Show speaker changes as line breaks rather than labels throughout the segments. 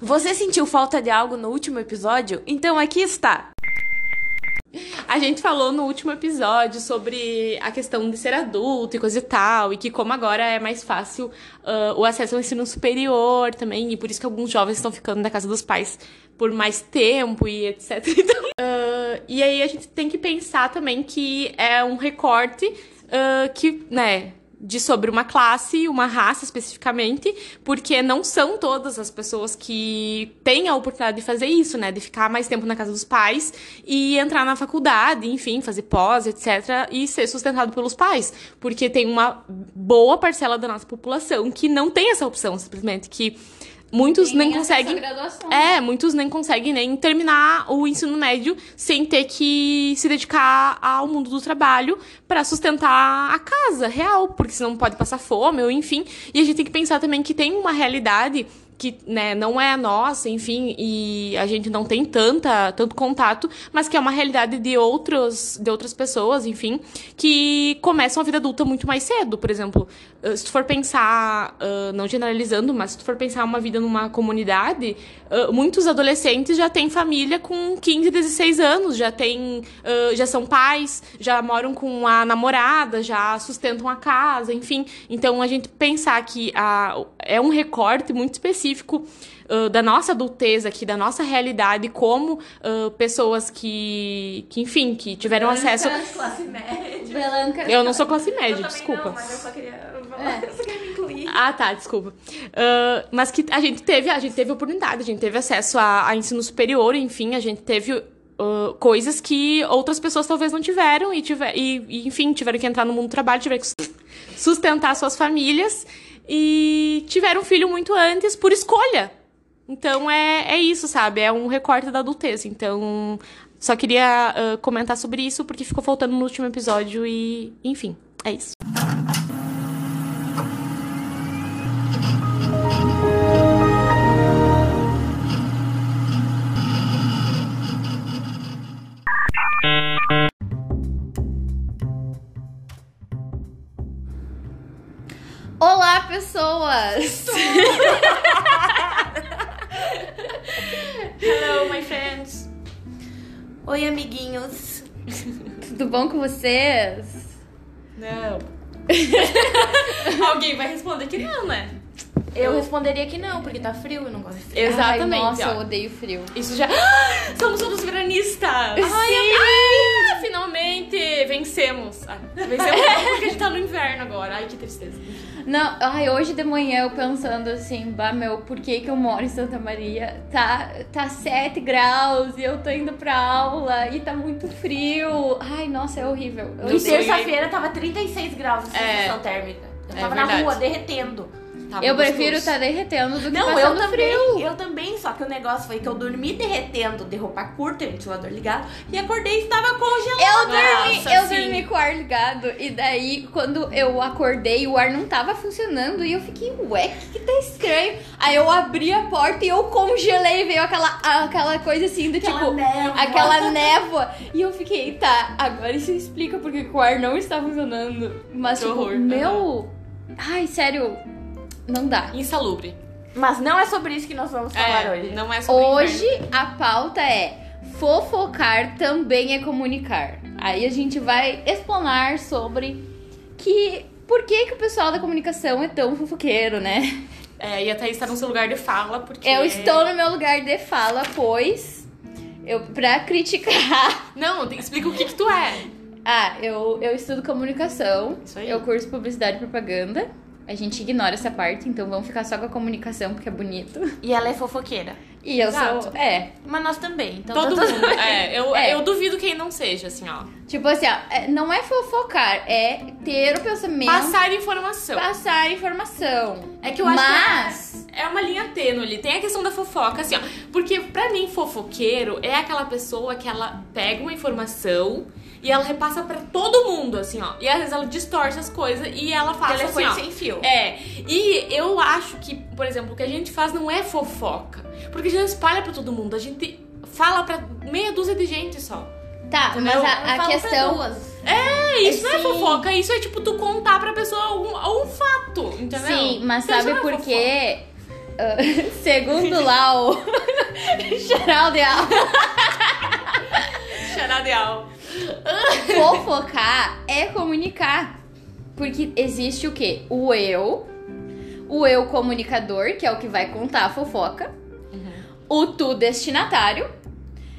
Você sentiu falta de algo no último episódio? Então aqui está!
A gente falou no último episódio sobre a questão de ser adulto e coisa e tal, e que como agora é mais fácil uh, o acesso ao ensino superior também, e por isso que alguns jovens estão ficando na casa dos pais por mais tempo e etc. Então, uh, e aí a gente tem que pensar também que é um recorte uh, que, né, de sobre uma classe, uma raça especificamente, porque não são todas as pessoas que têm a oportunidade de fazer isso, né? De ficar mais tempo na casa dos pais e entrar na faculdade, enfim, fazer pós, etc., e ser sustentado pelos pais. Porque tem uma boa parcela da nossa população que não tem essa opção, simplesmente, que muitos nem, nem conseguem. É, muitos nem conseguem nem terminar o ensino médio sem ter que se dedicar ao mundo do trabalho para sustentar a casa real, porque senão pode passar fome ou enfim. E a gente tem que pensar também que tem uma realidade que né, não é a nossa, enfim, e a gente não tem tanta, tanto contato, mas que é uma realidade de, outros, de outras pessoas, enfim, que começam a vida adulta muito mais cedo. Por exemplo, eh, se tu for pensar, uh, não generalizando, mas se tu for pensar uma vida numa comunidade, uh, muitos adolescentes já têm família com 15, 16 anos, já têm, uh, já são pais, já moram com a namorada, já sustentam a casa, enfim. Então a gente pensar que a, é um recorte muito específico uh, da nossa adultez aqui, da nossa realidade, como uh, pessoas que, que, enfim, que tiveram
Brancas,
acesso.
classe média.
Eu não sou classe média,
Eu
desculpa.
Não, mas eu só queria,
É.
me incluir.
Ah, tá, desculpa. Uh, mas que a gente teve, a gente teve oportunidade, a gente teve acesso a, a ensino superior, enfim, a gente teve uh, coisas que outras pessoas talvez não tiveram e, tiver, e, e, enfim, tiveram que entrar no mundo do trabalho, tiveram que sustentar suas famílias e tiveram filho muito antes por escolha. Então é, é isso, sabe? É um recorte da adultez. Então, só queria uh, comentar sobre isso porque ficou faltando no último episódio e, enfim, é isso.
Olá, pessoas!
Hello, my friends. Oi, amiguinhos.
Tudo bom com vocês?
Não. Alguém vai responder que não, né?
Eu responderia que não, porque tá frio e eu não gosto de frio.
Exatamente.
Ai, nossa,
ó.
eu odeio frio.
Isso já. Ah, somos todos veranistas! Ai, ai, finalmente vencemos! Ah, vencemos não, porque a gente tá no inverno agora. Ai, que tristeza.
Não, ai, hoje de manhã eu pensando assim, bah, meu, por que que eu moro em Santa Maria? Tá, tá 7 graus e eu tô indo pra aula e tá muito frio. Ai, nossa, é horrível. Eu
E terça-feira tava 36 graus de
É.
sensação térmica. Eu
É
tava na
verdade.
rua derretendo.
Tava
Eu prefiro estar derretendo do que
Não, eu também,
frio.
eu também, só que o negócio foi que eu dormi derretendo de roupa curta, ventilador ligado, e acordei e estava
Eu
congelado.
dormi,
Nossa,
eu
sim.
dormi com o ar ligado e daí quando eu acordei o ar não tava funcionando e eu fiquei, ué, que, que tá estranho? Aí eu abri a porta e eu congelei, veio aquela, aquela coisa assim do
Aquela
tipo,
névoa.
aquela névoa e eu fiquei, tá, agora isso explica porque que o ar não está funcionando. Mas
Que
tipo,
horror.
meu, ai, sério, não dá.
Insalubre.
Mas não é sobre isso que nós vamos falar
É,
hoje.
não é sobre
Hoje
inverno.
a pauta é fofocar também é comunicar. Aí a gente vai explanar sobre que por que, que o pessoal da comunicação é tão fofoqueiro, né?
É, e a Thaís tá no seu lugar de fala, porque.
Eu estou no meu lugar de fala, pois eu pra criticar.
Não, explica o que que tu é.
Ah, eu, eu estudo comunicação.
Isso aí.
Eu curso publicidade e propaganda. A gente ignora essa parte, então vamos ficar só com a comunicação porque é bonito.
E ela é fofoqueira.
E eu
Exato.
sou, é,
Mas nós também. Então
Todo
tá
mundo.
bem.
É, eu,
É.
eu duvido quem não seja, assim, ó.
Tipo assim, ó, é- não é fofocar, é ter o pensamento.
Passar informação.
Passar informação.
É que eu acho
Mas.
É uma linha tênue ali. Tem a questão da fofoca, assim, ó. Porque pra mim, fofoqueiro é aquela pessoa que ela pega uma informação e ela repassa pra todo mundo, assim, ó. E às vezes ela distorce as coisas e ela faz assim,
Telefone
ó.
sem fio.
É, e eu acho que, por exemplo, o que a gente faz não é fofoca. Porque a gente espalha pra todo mundo. A gente fala pra meia dúzia de gente só.
Tá,
Entendeu?
mas a, a questão.
É, isso não é
Sim.
fofoca. Isso é tipo tu contar pra pessoa algum, algum fato, entendeu?
Sim, mas
Então,
sabe
é
por quê? ah, segundo lá o Geraldo
Xanadeal.
fofocar é comunicar. Porque existe o quê? O eu, o eu comunicador, que é o que vai contar a fofoca, o tu destinatário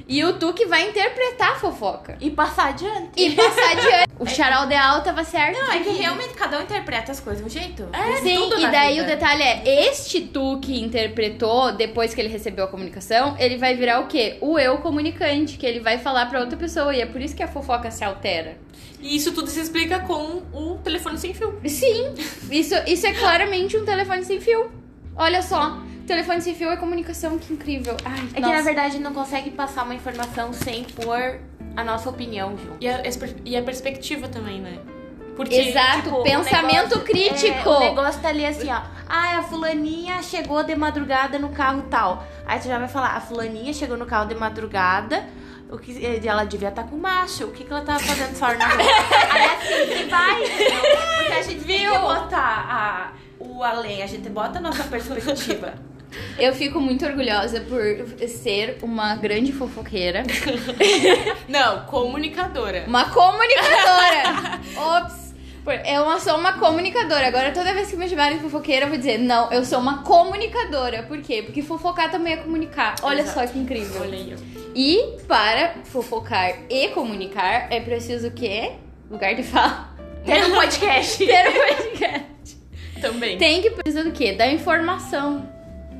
e o tu que vai interpretar a fofoca.
E passar adiante.
E passar adiante. O charaldeal tava certo.
Não, é que realmente cada um interpreta as coisas de um jeito. É,
Sim,
tudo
e daí
vida.
o detalhe é, este tu que interpretou, depois que ele recebeu a comunicação, ele vai virar o quê? O eu comunicante, que ele vai falar pra outra pessoa. E é por isso que a fofoca se altera.
E isso tudo se explica com o telefone sem fio.
Sim, isso, isso é claramente um telefone sem fio. Olha só, telefone sem fio é comunicação, que incrível. Ai,
É que
nossa.
na verdade não consegue passar uma informação sem pôr a nossa opinião junto.
E a, esper- e a perspectiva também, né? Porque,
Exato,
Tipo, o
pensamento
negócio-
crítico.
é, o negócio tá ali assim, ó. Ah, a fulaninha chegou de madrugada no carro tal. Aí tu já vai falar, a fulaninha chegou no carro de madrugada. O que, eh, ela devia estar com macho. O que, que ela tava fazendo hora na rua? Aí assim que vai? Porque a gente viu botar a, o além, a gente bota a nossa perspectiva.
Eu fico muito orgulhosa por ser uma grande fofoqueira.
Não, comunicadora.
Uma comunicadora! Ops! Eu sou uma comunicadora. Agora, toda vez que me chamarem de fofoqueira, eu vou dizer: não, eu sou uma comunicadora. Por quê? Porque fofocar também é comunicar. Olha
Exato.
só que incrível.
Olha.
E para fofocar e comunicar, é preciso o quê? Lugar de fala.
Ter um podcast.
Ter um podcast.
Também.
Tem que precisar do quê? Da informação.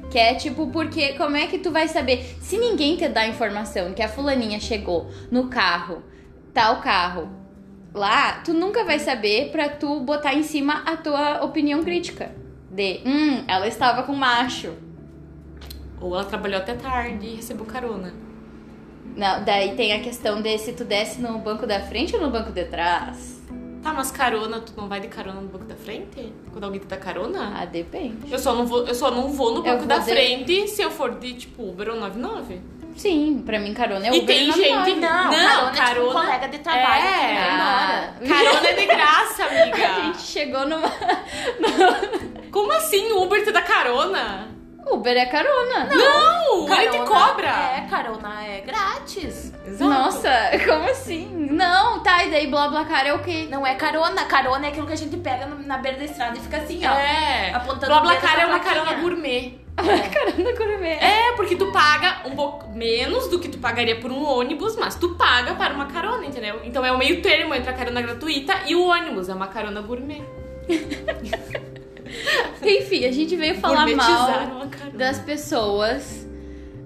Que é tipo, porque como é que tu vai saber? Se ninguém te dá informação que a fulaninha chegou no carro, tal carro, lá, tu nunca vai saber pra tu botar em cima a tua opinião crítica. De, hum, ela estava com macho.
Ou ela trabalhou até tarde e recebeu carona.
Não, daí tem a questão de se tu desce no banco da frente ou no banco de trás.
Tá, mas carona, tu não vai de carona no banco da frente? Quando alguém te dá carona?
Ah, depende.
Eu só não vou, eu só não vou no banco
vou
da
de-
frente se eu for de, tipo, Uber ou 99.
Sim, pra mim carona é
E
Uber
tem
99.
gente-
Não,
Não,
carona, é tipo um
carona-
colega de trabalho
É.
que vai embora.
Ah,
Carona é de graça,
A gente
amiga.
chegou numa.
Como assim Uber te dá carona?
Uber é carona.
Não, ele
Carona
cobra.
É, carona é grátis.
Exato.
Nossa, como assim? Não, tá, e daí blá blá cara é o quê?
Não é carona. Carona é aquilo que a gente pega na beira da estrada e fica assim, ó.
É.
Apontando
BlaBlaCar
pra
é uma
plaquinha.
carona gourmet.
Carona gourmet.
É, porque tu paga um pouco menos do que tu pagaria por um ônibus, mas tu paga para uma carona, entendeu? Então é o meio termo entre a carona gratuita e o ônibus, é uma carona gourmet.
Enfim, a gente veio falar mal das pessoas.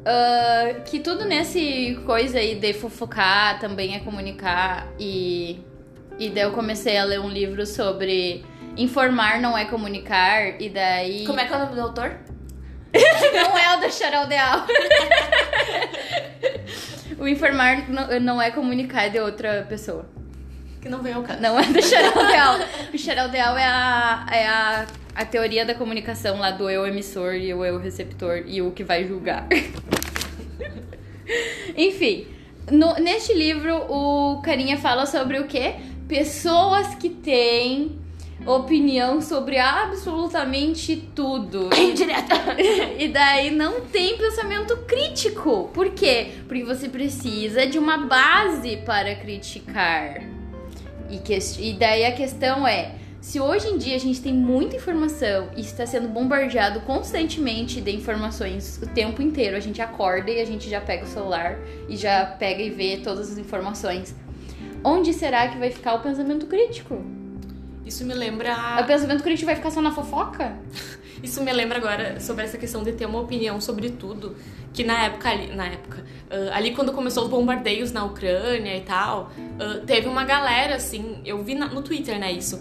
ah, que tudo nesse coisa aí de fofocar também é comunicar e. E daí eu comecei a ler um livro sobre informar não é comunicar, e daí.
Como é que é o nome do autor?
Não é o da Charaldeal. o informar não, não é comunicar é de outra pessoa.
Que não vem ao caso.
Não é do Charaldeal. o Charaldeal é, a, é a, a teoria da comunicação lá do eu emissor e o eu receptor e o que vai julgar. Enfim, no- neste livro o carinha fala sobre o quê? Pessoas que têm opinião sobre absolutamente tudo.
Indireta.
E daí não tem pensamento crítico. Por quê? Porque você precisa de uma base para criticar. E, que, e daí a questão é: se hoje em dia a gente tem muita informação e está sendo bombardeado constantemente de informações o tempo inteiro, a gente acorda e a gente já pega o celular e já pega e vê todas as informações. Onde será que vai ficar o pensamento crítico?
Isso me lembra.
O pensamento crítico vai ficar só na fofoca?
Isso me lembra agora sobre essa questão de ter uma opinião sobre tudo. Que na época ali, na época, ah, ali quando começou os bombardeios na Ucrânia e tal, ah, teve uma galera assim, eu vi na- no Twitter, né, isso.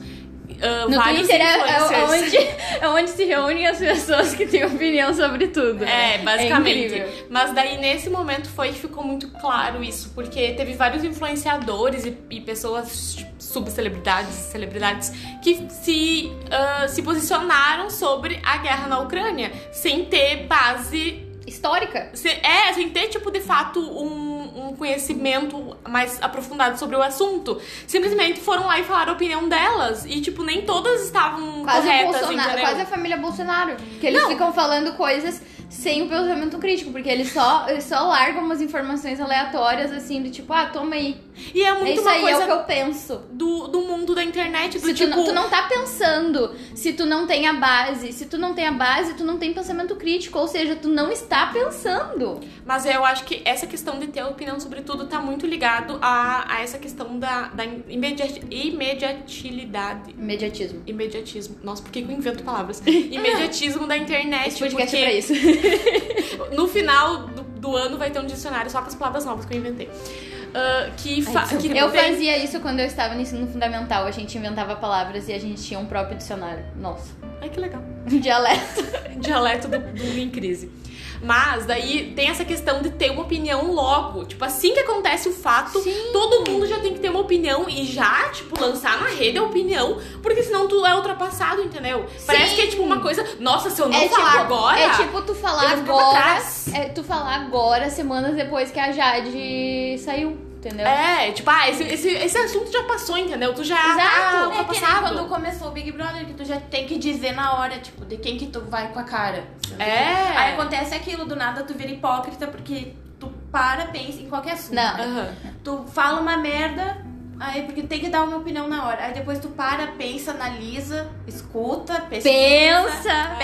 Ah,
No
vários
Twitter é, é
influencers.
onde, é onde se reúnem as pessoas que têm opinião sobre tudo.
É, basicamente.
incrível.
Mas daí nesse momento foi ficou muito claro isso, porque teve vários influenciadores e, e pessoas tipo, subcelebridades, celebridades que se, ah, se posicionaram sobre a guerra na Ucrânia sem ter base
Histórica.
Se- é, sem ter, tipo, de fato, um, um, um conhecimento mais aprofundado sobre o assunto. Simplesmente foram lá e falaram a opinião delas. E, tipo, nem todas estavam
Quase,
corretas, entendeu?
quase a família Bolsonaro. Que eles ficam falando coisas sem o pensamento crítico, porque eles só, eles só largam umas informações aleatórias, assim, do tipo, ah, toma aí.
E é muito
É isso
uma
aí,
coisa
é o que eu penso.
do, do mundo da internet, do
Se
tipo...
tu, não, tu não tá pensando, se tu não tem a base, se tu não tem a base, tu não tem pensamento crítico, ou seja, tu não está pensando.
Mas eu acho que essa questão de ter opinião sobre tudo tá muito ligado a, a essa questão da, da imediati- imediatilidade.
Imediatismo.
Imediatismo. Nossa, por que, eu invento palavras? Imediatismo da internet.
Esse podcast é
porque
pra isso.
no final do, do ano vai ter um dicionário só com as palavras novas que eu inventei. Ah, que, fa que
Eu fazia isso quando eu estava no ensino fundamental. A gente inventava palavras e a gente tinha um próprio dicionário. Nossa.
Ai, que legal.
Dialeto.
dialeto do, do em crise. Mas daí tem essa questão de ter uma opinião logo. Tipo, assim que acontece o fato, todo mundo já tem que ter uma opinião e já, tipo, lançar na rede a opinião, porque senão tu é ultrapassado, entendeu? Parece que é tipo uma coisa, nossa, se eu não falar agora.
É tipo tu falar agora. É tu falar agora, semanas depois que a Jade saiu. Entendeu?
É, tipo, ah, esse, esse, esse assunto já passou, entendeu? Tu já
Exato.
tá
É que nem quando começou o Big Brother, que tu já tem que dizer na hora, tipo, de quem que tu vai com a cara.
É.
Aí acontece aquilo, do nada tu vira hipócrita, porque tu para, pensa em qualquer assunto.
Não.
Aham.
Tu fala uma merda, aí porque tem que dar uma opinião na hora. Aí depois tu para, pensa, analisa, escuta, pesquisa,
Pensa.
pensa.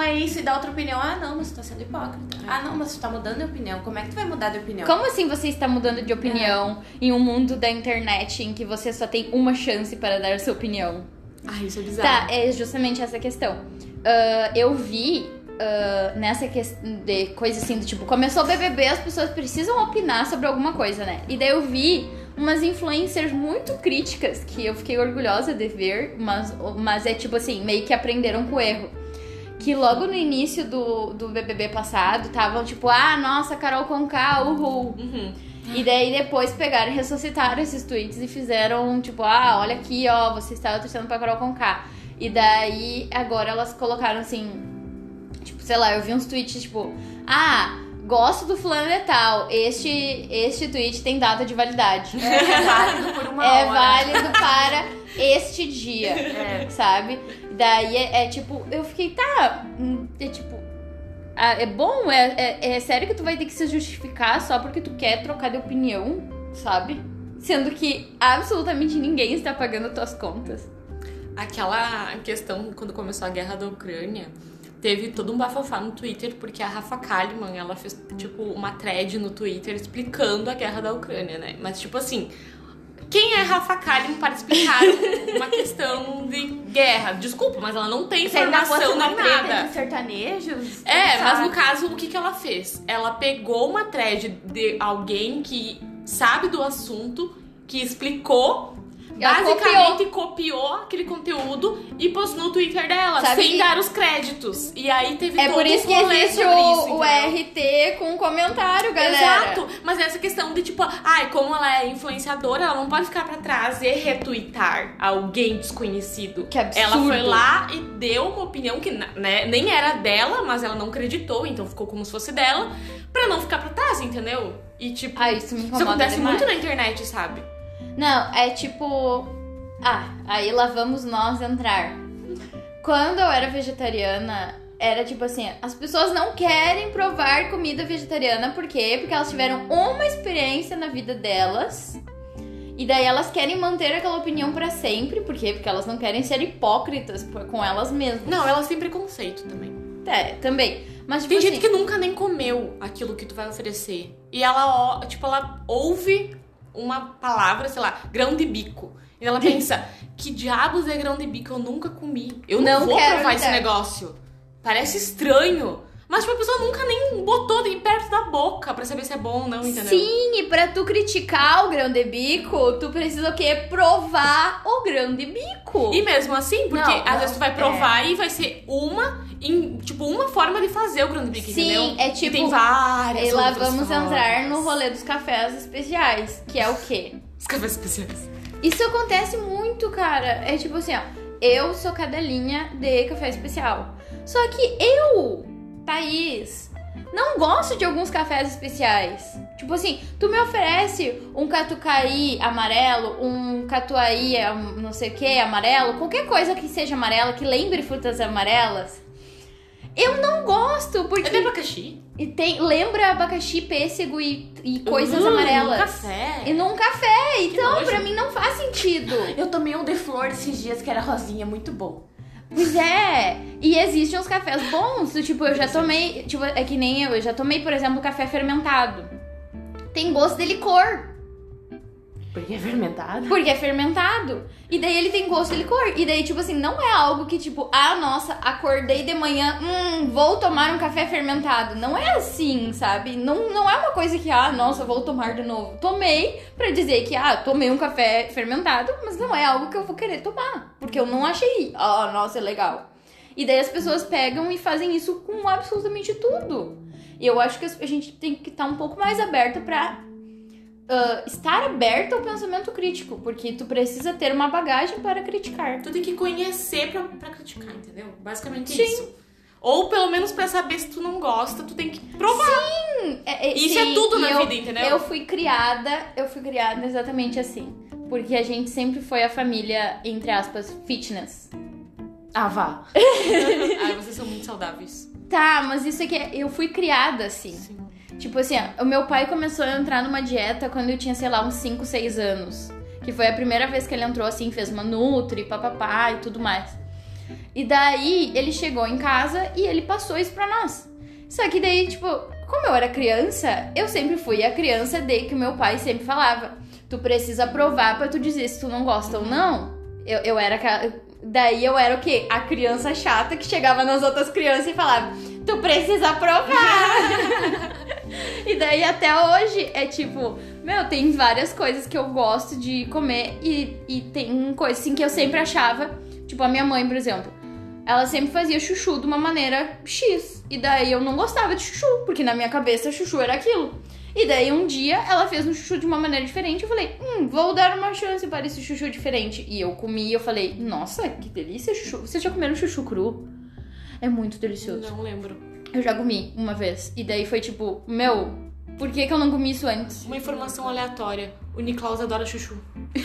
Não, é isso, e dá outra opinião. Ah, não, mas tu tá sendo hipócrita. Ah, não, mas tu tá mudando de opinião. Como é que tu vai mudar de opinião?
Como assim você está mudando de opinião em um mundo da internet em que você só tem uma chance para dar sua opinião?
Ai, isso é bizarro.
Tá, é justamente essa questão. Ah, eu vi ah, nessa questão de coisa assim do tipo, começou o BBB, as pessoas precisam opinar sobre alguma coisa, né? E daí eu vi umas influencers muito críticas que eu fiquei orgulhosa de ver, mas, mas é tipo assim, meio que aprenderam com o erro. Que logo no início do, do BBB passado estavam tipo, ah, nossa, Carol Conká, uhul.
Uhum.
E daí depois pegaram e ressuscitaram esses tweets e fizeram, tipo, ah, olha aqui, ó, você estava torcendo pra Carol Conká. E daí agora elas colocaram assim, tipo, sei lá, eu vi uns tweets tipo, ah, gosto do fulano de tal, este, este tweet tem data de validade.
É válido por uma
É
hora.
válido para este dia,
É.
sabe? Daí é, é tipo, eu fiquei, tá, hum, é tipo, ah, é bom? É, é, é sério que tu vai ter que se justificar só porque tu quer trocar de opinião, sabe? Sendo que absolutamente ninguém está pagando tuas contas.
Aquela questão, quando começou a guerra da Ucrânia, teve todo um bafafá no Twitter, porque a Rafa Kalimann, ela fez, tipo, uma thread no Twitter explicando a guerra da Ucrânia, né? Mas, tipo assim, quem é Rafa Kalimann para explicar uma questão de guerra? Desculpa, mas ela não tem
Se ainda fosse
informação
uma
nem nada.
de sertanejos.
É, mas
sabe.
no caso, o que, que ela fez? Ela pegou uma thread de alguém que sabe do assunto, que explicou,
Ela
basicamente copiou. aquele conteúdo e postou no Twitter dela,
Sabe
sem
que-
dar os créditos. E aí teve
É
todo
por
um
isso que
rolê
existe o,
isso,
o? RT com comentário, galera.
Exato, mas essa questão de tipo, ai, como ela é influenciadora, ela não pode ficar pra trás e retweetar alguém desconhecido.
Que absurdo.
Ela foi lá e deu uma opinião que né, nem era dela, mas ela não acreditou, então ficou como se fosse dela, pra não ficar pra trás, entendeu? E tipo,
Ah, isso
isso acontece
demais.
muito na internet, sabe?
Não, é tipo. Ah, aí lá vamos nós entrar. Quando eu era vegetariana, era tipo assim: as pessoas não querem provar comida vegetariana, por quê? Porque elas tiveram uma experiência na vida delas. E daí elas querem manter aquela opinião pra sempre, por quê? Porque elas não querem ser hipócritas com elas mesmas.
Não, elas têm preconceito também.
É, também. Mas tipo
Tem
assim,
gente que nunca nem comeu aquilo que tu vai oferecer. E ela, tipo, ela ouve uma palavra, sei lá, grão de bico. E ela pensa, que diabos é grão de bico? Eu nunca comi. Eu não,
Não
vou provar esse
lidar."
negócio. Parece estranho. Mas, tipo, a pessoa nunca nem botou de perto da boca pra saber se é bom ou não, entendeu?
Sim, e pra tu criticar o grão de bico, tu precisa o quê? Provar o grão de bico.
E mesmo assim, porque
Não,
às
não,
vezes tu vai provar e vai ser uma, em, tipo, uma forma de fazer o grão de bico,
Sim,
entendeu?
é
E
tipo-
tem várias
E lá vamos
formas.
entrar no rolê dos cafés especiais, que é o quê?
Os cafés especiais.
Isso acontece muito, cara. É tipo assim, ó. Eu sou cadelinha de café especial. Só que eu, Thaís, Não gosto de alguns cafés especiais. Tipo assim, tu me oferece um catucaí amarelo, um catuaí não sei o que amarelo, qualquer coisa que seja amarela, que lembre frutas amarelas. Eu não gosto, porque
É de abacaxi?
e tem, lembra abacaxi, pêssego e, e coisas
Hum,
amarelas.
um café.
E num café, então pra mim não faz sentido.
Eu tomei um de flor esses dias que era rosinha, muito bom.
Pois é, e existem uns cafés bons, tipo, eu já tomei, tipo, é que nem eu, eu já tomei, por exemplo, café fermentado. Tem gosto de licor,
Porque é fermentado.
porque é fermentado. E daí ele tem gosto de licor. E daí, tipo assim, não é algo que, tipo, ah, nossa, acordei de manhã, hum, vou tomar um café fermentado. Não é assim, sabe? Não, não é uma coisa que, ah, nossa, vou tomar de novo. Tomei pra dizer que, ah, tomei um café fermentado, mas não é algo que eu vou querer tomar. Porque eu não achei, ah, nossa, é legal. E daí as pessoas pegam e fazem isso com absolutamente tudo. E eu acho que a gente tem que estar um pouco mais aberta pra ah, estar aberta ao pensamento crítico, porque tu precisa ter uma bagagem para criticar.
Tu tem que conhecer pra, pra criticar, entendeu? Basicamente
Sim.
isso. Ou pelo menos pra saber se tu não gosta, tu tem que provar.
É, é,
Isso é tudo
e
na
eu-
vida, entendeu?
Eu fui criada, eu fui criada exatamente assim. Porque a gente sempre foi a família, entre aspas, fitness.
Ah, vá.
Ai, vocês são muito saudáveis.
Tá, mas isso aqui é. Eu fui criada assim.
Sim.
Tipo assim, o meu pai começou a entrar numa dieta quando eu tinha, sei lá, uns 5, 6 anos. Que foi a primeira vez que ele entrou assim, fez uma Nutri, papapá e tudo mais. E daí ele chegou em casa e ele passou isso pra nós. Só que daí, tipo, como eu era criança, eu sempre fui a criança de que o meu pai sempre falava: tu precisa provar pra tu dizer se tu não gosta ou não. Eu, eu era. Daí eu era o quê? A criança chata que chegava nas outras crianças e falava: tu precisa provar. e daí até hoje é tipo, meu, tem várias coisas que eu gosto de comer e, e tem coisas assim que eu sempre achava, tipo a minha mãe, por exemplo, ela sempre fazia chuchu de uma maneira X. E daí eu não gostava de chuchu, porque na minha cabeça chuchu era aquilo. E daí um dia ela fez um chuchu de uma maneira diferente. Eu falei, hum, vou dar uma chance para esse chuchu diferente. E eu comi e eu falei, nossa, que delícia chuchu. Vocês já comeram chuchu cru? É muito delicioso.
Não lembro.
Eu já comi uma vez. E daí foi tipo, meu, por que, que eu não comi isso antes?
Uma informação aleatória. O Niklaus adora chuchu.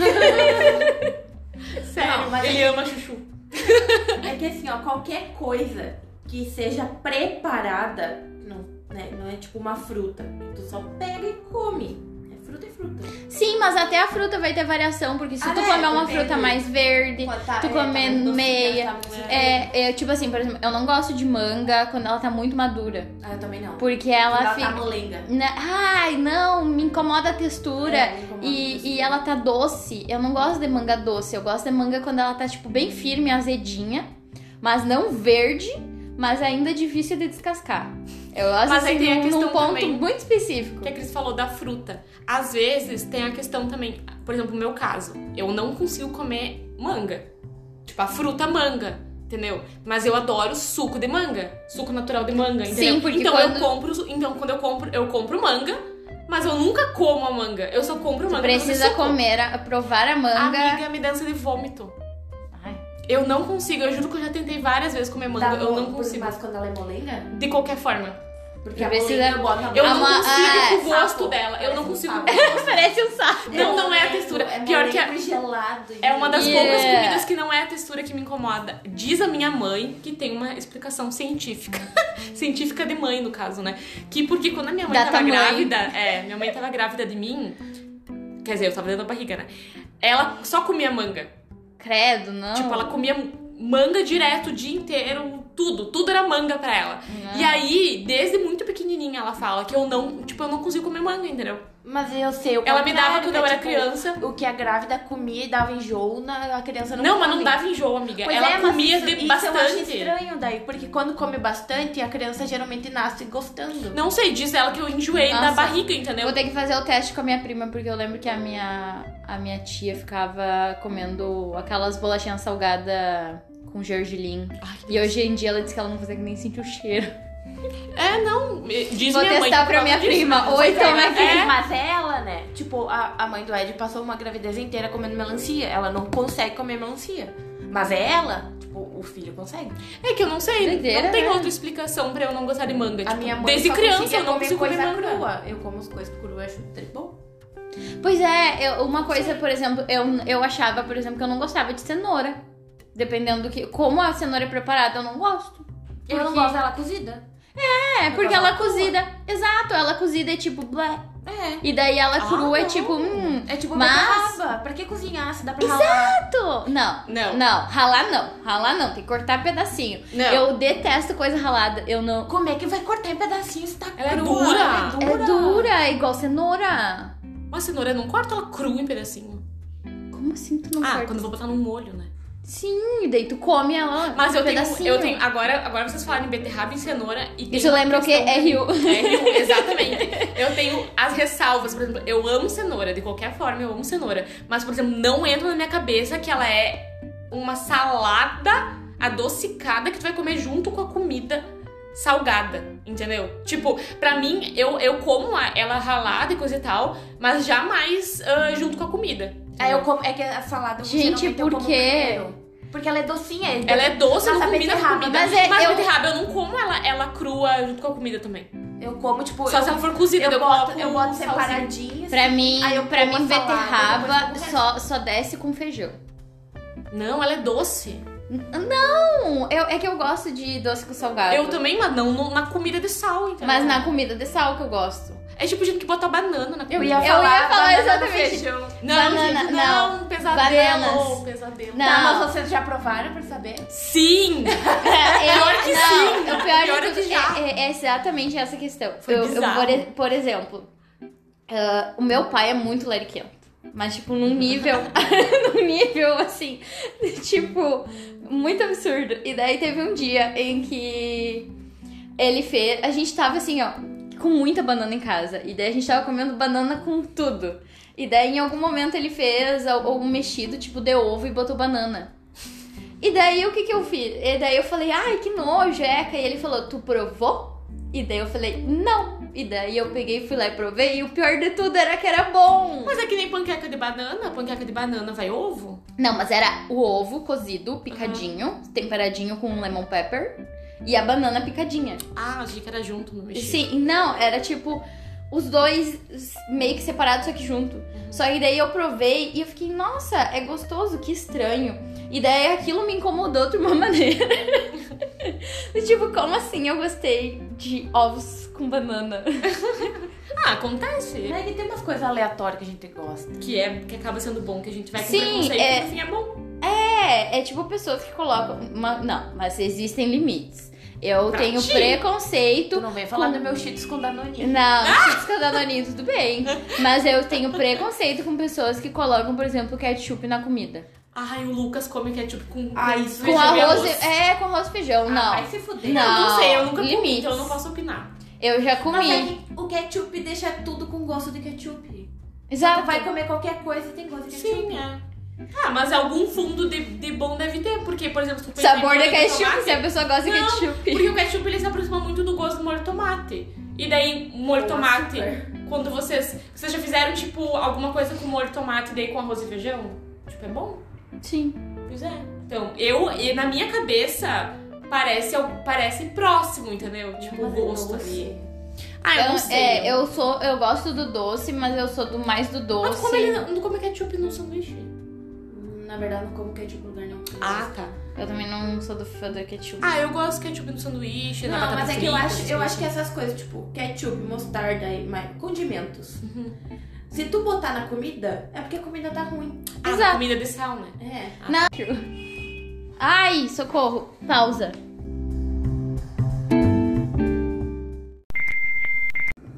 Sério,
Não, mas
ele ama chuchu.
É que assim, ó, qualquer coisa que seja preparada, não, né, não é tipo uma fruta. Tu só pega e come. É fruta e fruta.
Sim, mas até a fruta vai ter variação, porque se
Ah,
tu
né?
comer uma fruta mais verde,
tá-
tu
é,
comer
tá
meia.
tá.
É, é, tipo assim, por exemplo, eu não gosto de manga quando ela tá muito madura.
Ah, eu também não.
Porque ela
Ela
fica.
tá molenga.
Na- Ai, não, me incomoda a textura.
É, incomoda a
e,
textura.
e ela tá doce. Eu não gosto de manga doce. Eu gosto de manga quando ela tá, tipo, bem firme, azedinha. Mas não verde, mas ainda difícil de descascar. Eu gosto
Mas aí
assim,
tem a questão
num ponto
também.
muito específico.
que a Cris falou da fruta. Às vezes tem a questão também, por exemplo, no meu caso, eu não consigo comer manga. Tipo, a fruta manga, entendeu? Mas eu adoro suco de manga, suco natural de manga, entendeu?
Sim, porque
então
quando-
eu compro, então quando eu compro, eu compro manga, mas eu nunca como a manga. Eu só compro manga. fazer
Precisa comer, a, provar a manga.
Amiga, me ânsia de vômito. Eu não consigo, eu juro que eu já tentei várias vezes comer manga,
Dá
eu não consigo.
Mas quando ela é molenga?
De qualquer forma.
Porque a
Precisa-
molenga eu boto a
Eu não consigo
ah,
com o gosto dela. Eu não consigo.
Parece um saco.
Não, não é a
molengo,
textura.
É
Pior que a-
molengo gelado.
É uma das
Yeah.
poucas comidas que não é a textura que me incomoda. Diz a minha mãe que tem uma explicação científica. científica de mãe, no caso, né? Que porque quando a minha mãe
Da
tava grávida, é, minha mãe tava grávida de mim, quer dizer, eu tava dentro da barriga, né? Ela só comia manga.
Credo, não.
Tipo, ela comia manga direto o dia inteiro, tudo, tudo era manga pra ela.
Não.
E aí, desde muito pequenininha, ela fala que eu não, tipo, eu não consigo comer manga, entendeu?
Mas eu sei o
Ela me dava quando
que é,
eu era
tipo,
criança.
O que a grávida comia e dava enjoo, na, a criança não
Não, mas não dava enjoo, amiga.
Pois
ela
é,
comia
isso,
de
isso
bastante.
eu acho estranho daí, porque quando come bastante, a criança geralmente nasce gostando.
Não sei, diz ela que eu enjoei da
Nossa.
barriga, entendeu?
Vou ter que fazer o teste com a minha prima, porque eu lembro que a minha, a minha tia ficava comendo aquelas bolachinhas salgadas com gergelim.
Ai,
E hoje em dia ela disse que ela não consegue nem sentir o cheiro.
É, não. Diz
Vou
minha mãe.
testar
que
pra
por
minha prima. Oi,
Pois é,
toma
mas.
É.
ela, né? Tipo, a, a mãe do Ed passou uma gravidez inteira comendo melancia. Ela não consegue comer melancia. Mas é ela, tipo, o filho consegue.
É que eu não sei,
Doideira,
não tem
né?
outra explicação pra eu não gostar de manga.
A
tipo,
minha mãe
desde
só
criança eu não
comer
consigo
coisa
comer manga.
crua. Eu como as coisas cruas, acho tri bom.
Pois é, eu- uma coisa, por exemplo, eu, eu achava, por exemplo, que eu não gostava de cenoura. Dependendo do que. Como a cenoura é preparada, eu não gosto.
Eu não gosto dela cozida.
É,
Eu
porque
gosto
ela
dela crua.
cozida. Exato, ela cozida é tipo. Blé.
É.
E daí ela
Ah,
crua é tipo. Hum.
É tipo
Mas-
beterraba. Pra que cozinhar se dá pra ralar?
Exato! Não,
Não.
não, ralar não. Ralar não, tem que cortar pedacinho.
Não.
Eu detesto coisa ralada. Eu não.
Como é que vai cortar em pedacinhos se tá
Ela é
crua?
dura.
Ela é dura.
É dura, é igual cenoura.
Uma cenoura eu não corta ela crua em pedacinho.
Como assim tu não
ah,
corta?
quando eu vou botar no molho, né?
Sim, daí tu come ela.
Mas eu
um
tenho,
pedacinho.
eu tenho. Agora, agora vocês falaram em beterraba e cenoura. E
Isso lembra o quê? É rio.
É rio, exatamente. Eu tenho as ressalvas, por exemplo, eu amo cenoura, de qualquer forma eu amo cenoura. Mas, por exemplo, não entra na minha cabeça que ela é uma salada adocicada que tu vai comer junto com a comida salgada, entendeu? Tipo, pra mim, eu, eu como ela ralada e coisa e tal, mas jamais ah, junto com a comida.
Aí eu como, é que a salada
Gente,
eu
por
como
quê?
Porque ela é docinha. é
Ela é doce, não
Nossa,
combina com
beterraba,
comida.
mas é-
mas
eu-
beterraba eu não como ela, ela crua junto com a comida também.
Eu como, tipo,
Só
eu,
se ela for cozida,
eu,
eu,
boto, eu boto
salsinha.
separadinhas.
Pra mim,
Aí eu
pra mim
salada,
beterraba só, só desce com feijão.
Não, ela é doce.
Não, eu, é que eu gosto de doce com salgado.
Eu também, mas não no- na comida de sal, entendeu?
Mas na comida de sal que eu gosto.
É tipo gente que bota banana na comida.
Eu ia
Eu
falar,
ia falar exatamente.
feijão.
Não,
Banana-
gente,
não.
não. Pesadelo.
Bananas.
Pesadelo.
Não.
Tá, mas vocês já provaram pra saber?
Sim!
É,
Pior que
não,
sim.
O pior,
Pior
de
é que
tudo
já.
é, é- exatamente essa questão.
Foi
eu, eu, por, por exemplo, ah, o meu pai é muito lariquento. Mas, tipo, num nível. num nível assim. Tipo, muito absurdo. E daí teve um dia em que ele fez. A gente tava assim, ó, com muita banana em casa. E daí a gente tava comendo banana com tudo. E daí em algum momento ele fez algum mexido, tipo, de ovo e botou banana. E daí o que que eu fiz? E daí eu falei, ai, que nojo, Eca. E ele falou, tu provou? E daí eu falei, não. E daí eu peguei, fui lá e provei. E o pior de tudo era que era bom.
Mas é que nem panqueca de banana. Panqueca de banana vai ovo?
Não, mas era o ovo cozido, picadinho, temperadinho com lemon pepper. E a banana picadinha.
Ah, achei que era junto no mexido.
Sim, não, era tipo os dois meio que separados, só que junto. Só que daí eu provei e eu fiquei, nossa, é gostoso, que estranho. E daí aquilo me incomodou de uma maneira. Tipo, como assim eu gostei de ovos com banana?
Ah, acontece.
É que tem umas coisas aleatórias que a gente gosta.
Que, é, que acaba sendo bom, que a gente vai com
Sim,
preconceito
é-
e no fim é bom.
É, é tipo pessoas que colocam. uma- não, mas existem limites. Eu
Pra
tenho
ti?
preconceito
Tu não vem falar do meu cheetos com danoninho.
Não, chips com danoninho, tudo bem. Mas eu tenho preconceito com pessoas que colocam, por exemplo, ketchup na comida.
Ai, o Lucas come ketchup com,
Ai,
com
Com
feijão e
arroz, e- é, com arroz e feijão,
Ah,
não.
vai se fuder.
Não.
Eu não sei, eu nunca comi, então eu não posso opinar.
Eu já
Mas
comi.
é que o ketchup deixa tudo com gosto de ketchup.
Exato.
Tu vai comer qualquer coisa e tem gosto de ketchup.
Sim, é. Ah, mas algum fundo de, de bom deve ter, porque, por exemplo, se tu
Sabor de ketchup,
tomate,
se a pessoa gosta de
Não,
ketchup.
Porque o ketchup ele se aproxima muito do gosto do molho de tomate. E daí, molho de tomate, quando vocês. Vocês já fizeram, tipo, alguma coisa com molho de tomate e daí com arroz e feijão? Tipo, é bom?
Sim.
Pois é. Então, eu, e na minha cabeça, parece, parece próximo, entendeu? Tipo, o
Mas é
gosto ali. Ah, eu, não sei.
é, eu sou, eu gosto do doce, mas eu sou do mais do
Mas
doce.
tu come, ele, não come ketchup no sanduíche?
Na verdade, não como ketchup em lugar nenhum.
Ah, tá.
Eu também não sou do fã do ketchup.
Ah, eu gosto de ketchup no sanduíche, na
Não,
batata
mas é que eu acho, eu acho que essas coisas, tipo, ketchup, mostarda e mais, condimentos. Se tu botar na comida, é porque a comida tá ruim.
Ah,
Exato.
comida de sal, né?
É.
Não. Ai, socorro. Pausa.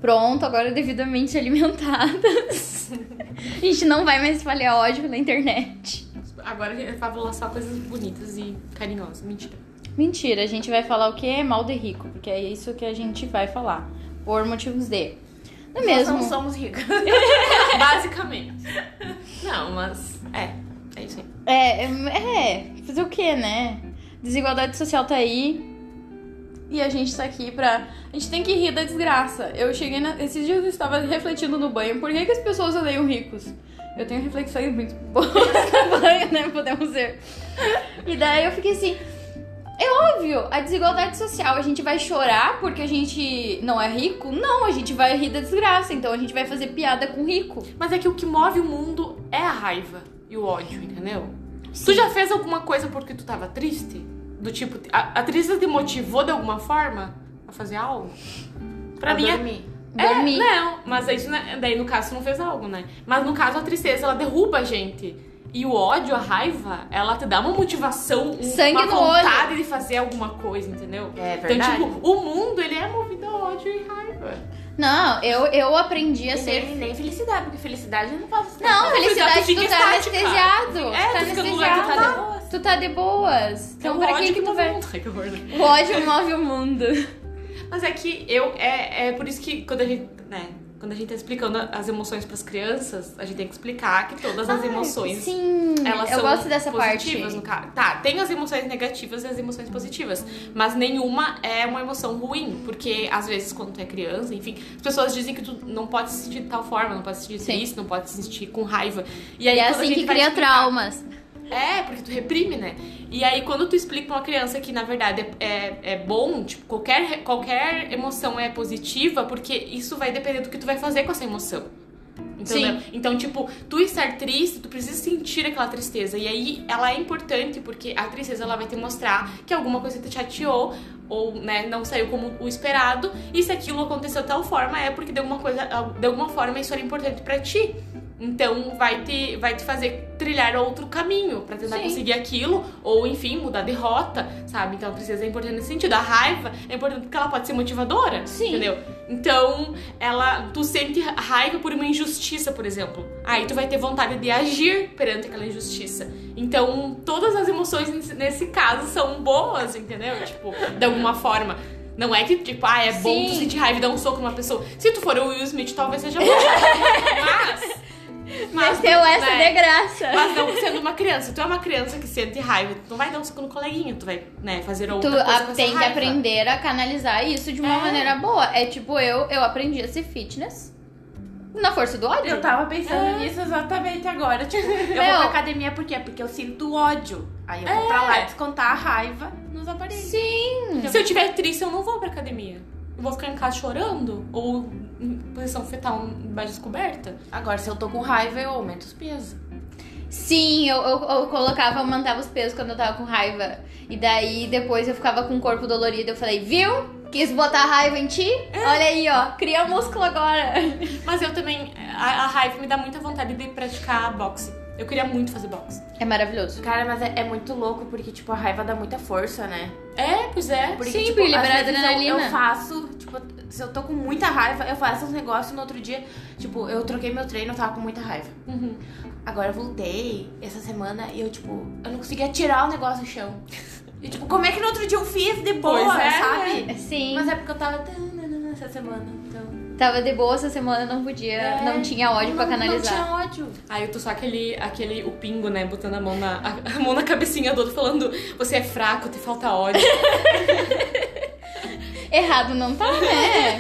Pronto, agora devidamente alimentadas. A gente não vai mais espalhar ódio pela internet.
Agora a gente vai falar só coisas bonitas e carinhosas. Mentira.
Mentira, a gente vai falar o que? Mal de rico, porque é isso que a gente vai falar. Por motivos de. Não é
Nós
mesmo?
não somos ricos.
Basicamente. Não, mas. É. É isso aí.
É, é, fazer o que, né? Desigualdade social tá aí. E a gente tá aqui pra. A gente tem que rir da desgraça. Eu cheguei na. Esses dias eu estava refletindo no banho. Por que, que as pessoas odeiam ricos? Eu tenho reflexões muito boas no banho, né? Podemos ver. E daí eu fiquei assim. Óbvio, a desigualdade social, a gente vai chorar porque a gente não é rico? Não, a gente vai rir da desgraça, então a gente vai fazer piada com rico.
Mas é que o que move o mundo é a raiva e o ódio, entendeu? Tu já fez alguma coisa porque tu tava triste? Do tipo, a, a tristeza te motivou de alguma forma a fazer algo? Pra
A
mim é
dormir.
É, não, mas isso, né, daí no caso tu não fez algo, né? Mas no caso a tristeza, ela derruba a gente. E o ódio, a raiva, ela te dá uma motivação, um-
Sangue
uma
no
vontade de fazer alguma coisa, entendeu?
É verdade.
Então, tipo, o mundo, ele é movido a ódio e raiva.
Não, eu, eu aprendi a
E
ser.
nem, nem felicidade, porque felicidade não faz isso.
Não, felicidade,
tu fica
tu tá
estática.
anestesiado.
É,
tu tá
tu
anestesiado.
tá de
boas.
Tu tá de boas. Então,
é o
pra que, que tu vai.
o mundo. Ai, que horror, né?
O ódio move o mundo.
Mas é que eu é, é por isso que quando a gente, né, quando a gente tá explicando as emoções pras crianças, a gente tem que explicar que todas as emoções
Sim,
elas
eu
são
gosto dessa
positivas
parte.
no caso. Tá, tem as emoções negativas e as emoções positivas, mas nenhuma é uma emoção ruim, porque às vezes quando tu é criança, enfim, as pessoas dizem que tu não pode se sentir de tal forma, não pode se sentir
Sim.
triste, não pode se sentir com raiva. E
E
aí
é assim que cria
explicar-
traumas.
É, porque tu reprime, né? E aí, quando tu explica pra uma criança que, na verdade, é, é, é bom, tipo, qualquer, qualquer emoção é positiva, porque isso vai depender do que tu vai fazer com essa emoção. Entendeu? Então, tipo, tu estar triste, tu precisa sentir aquela tristeza. E aí, ela é importante, porque a tristeza, ela vai te mostrar que alguma coisa te chateou, ou, né, não saiu como o esperado. E se aquilo aconteceu de tal forma, é porque de alguma coisa, de alguma forma, isso era importante pra ti. Então vai te, vai te fazer trilhar outro caminho pra tentar
Sim.
conseguir aquilo, ou enfim, mudar de rota, sabe? Então a tristeza é importante nesse sentido. A raiva é importante porque ela pode ser motivadora,
Sim.
entendeu? Então, ela, tu sente raiva por uma injustiça, por exemplo. Aí tu vai ter vontade de agir perante aquela injustiça. Então, todas as emoções nesse, caso são boas, entendeu? Tipo, de alguma forma. Não é que, tipo, ah, é bom tu sentir raiva e dar um soco numa pessoa. Se tu for o Will Smith, talvez seja bom. Mas.
Mas deu essa
né?
de graça.
Mas não sendo uma criança. Tu é uma criança que sente raiva. Tu não vai dar um soco no coleguinha. Tu vai, né, fazer
Tu
outra coisa
a-
com essa
tem que aprender a canalizar isso de uma
É.
maneira boa. É tipo, eu, eu aprendi a ser fitness na força do ódio.
Eu tava pensando
É.
nisso exatamente agora. Tipo, eu
Meu.
vou pra academia por quê? Porque eu sinto ódio. Aí eu vou pra
É.
lá descontar a raiva nos aparelhos.
Sim.
Se eu tiver triste, eu não vou pra academia. Eu vou ficar em casa chorando ou em posição fetal embaixo descoberta.
Agora, se eu tô com raiva, eu aumento os pesos.
Sim, eu, eu, eu colocava, aumentava os pesos quando eu tava com raiva. E daí depois eu ficava com o corpo dolorido. Eu falei, viu? Quis botar raiva em ti? Olha aí, ó. Cria músculo agora.
Mas eu também. A, a raiva me dá muita vontade de praticar boxe. Eu queria muito fazer boxe.
É maravilhoso.
Cara, mas é, é muito louco porque, tipo, a raiva dá muita força, né?
É, pois é.
Porque,
Sim,
tipo,
porque libera
às vezes eu-
adrenalina.
Eu, faço, tipo, se eu tô com muita raiva, eu faço uns negócios no outro dia. Tipo, eu troquei meu treino, eu tava com muita raiva.
Uhum.
Agora eu voltei essa semana e eu, tipo, eu não conseguia tirar o negócio do chão. E, tipo, como é que no outro dia eu fiz de boa,
Pois é,
sabe?
Sim.
Mas é porque eu tava essa semana, então.
Tava de boa essa semana, não podia.
É,
não tinha ódio pra
não-
canalizar.
Não tinha ódio.
Aí eu tô só aquele, aquele, o pingo, né, botando a mão na, a, a mão na cabecinha do outro, falando, você é fraco, te falta ódio.
Errado não tá, né?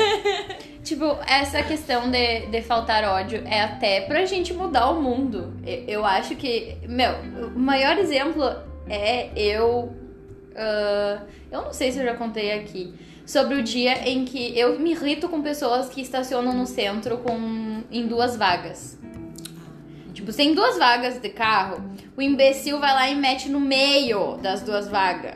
tipo, essa questão de, de faltar ódio é até pra gente mudar o mundo. Eu, eu acho que, meu, o maior exemplo é eu. ah, eu não sei se eu já contei aqui. Sobre o dia em que eu me irrito com pessoas que estacionam no centro com, em duas vagas. Tipo, tem duas vagas de carro, o imbecil vai lá e mete no meio das duas vagas.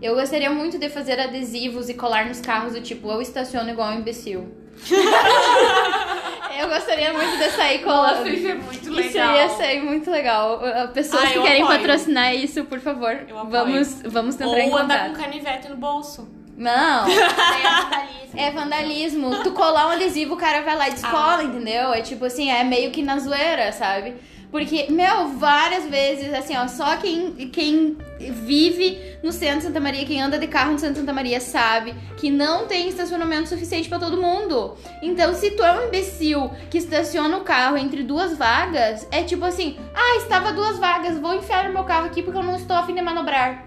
Eu gostaria muito de fazer adesivos e colar nos carros do tipo, eu estaciono igual um imbecil. eu gostaria muito de sair colando.
isso é muito
Isso ia ser muito legal. Uh, Pessoas
Ah,
que querem
apoio.
patrocinar isso, por favor, vamos, vamos tentar
Ou andar com canivete no bolso.
Não,
É vandalismo.
é vandalismo. Tu colar um adesivo, o cara vai lá e descola, entendeu? É tipo assim, é meio que na zoeira, sabe? Porque, meu, várias vezes, assim, ó, só quem, quem vive no centro de Santa Maria, quem anda de carro no centro de Santa Maria, sabe que não tem estacionamento suficiente pra todo mundo. Então, se tu é um imbecil que estaciona o carro entre duas vagas, é tipo assim, ah, estava duas vagas, vou enfiar o meu carro aqui porque eu não estou a fim de manobrar.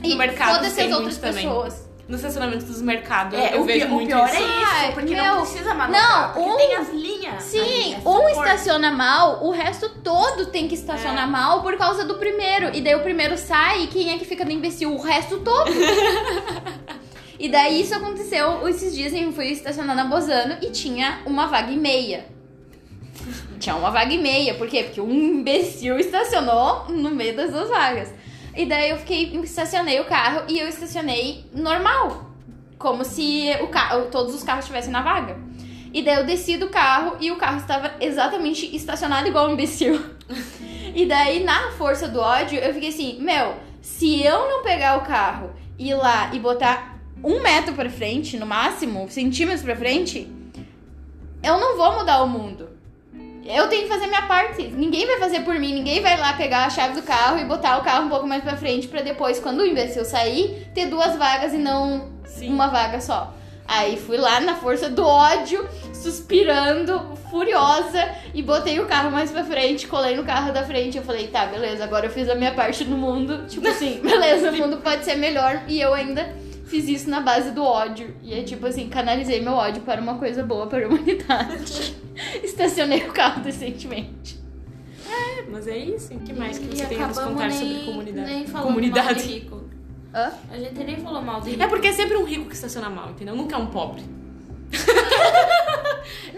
No mercado
foda-se
tem
as outras
muito também. No estacionamento dos mercados,
É,
eu
o
vejo muito
pior
isso.
é isso. Porque
meu,
não precisa manobrar.
não,
porque
um-
tem as linhas.
Sim,
é
um
suporte.
estaciona mal, o resto todo tem que estacionar mal por causa do primeiro. E daí o primeiro sai e quem é que fica no imbecil? O resto todo. e daí isso aconteceu esses dias eu fui estacionar na Bozano e tinha uma vaga e meia. Tinha uma vaga e meia, por quê? Porque um imbecil estacionou no meio das duas vagas. E daí eu fiquei, estacionei o carro e eu estacionei normal. Como se o carro, todos os carros estivessem na vaga. E daí eu desci do carro e o carro estava exatamente estacionado igual um imbecil. E daí, na força do ódio, eu fiquei assim, meu, se eu não pegar o carro, ir lá e botar um metro pra frente, no máximo, centímetros pra frente, eu não vou mudar o mundo. Eu tenho que fazer minha parte. Ninguém vai fazer por mim, ninguém vai lá pegar a chave do carro e botar o carro um pouco mais pra frente pra depois, quando o imbecil sair, ter duas vagas e não uma vaga só. Aí fui lá na força do ódio, suspirando, furiosa, e botei o carro mais pra frente, colei no carro da frente. Eu falei, tá, beleza, agora eu fiz a minha parte no mundo. Tipo assim, beleza, o mundo pode ser melhor. E eu ainda fiz isso na base do ódio. E é tipo assim, canalizei meu ódio para uma coisa boa para a humanidade. Estacionei o carro decentemente.
Mas é isso. O que mais que
E
você tem a nos contar
nem-
sobre comunidade?
Nem falando
comunidade.
mal de rico.
Hã?
A gente nem falou mal de rico.
É porque é sempre um rico que estaciona mal, entendeu? Nunca é um pobre.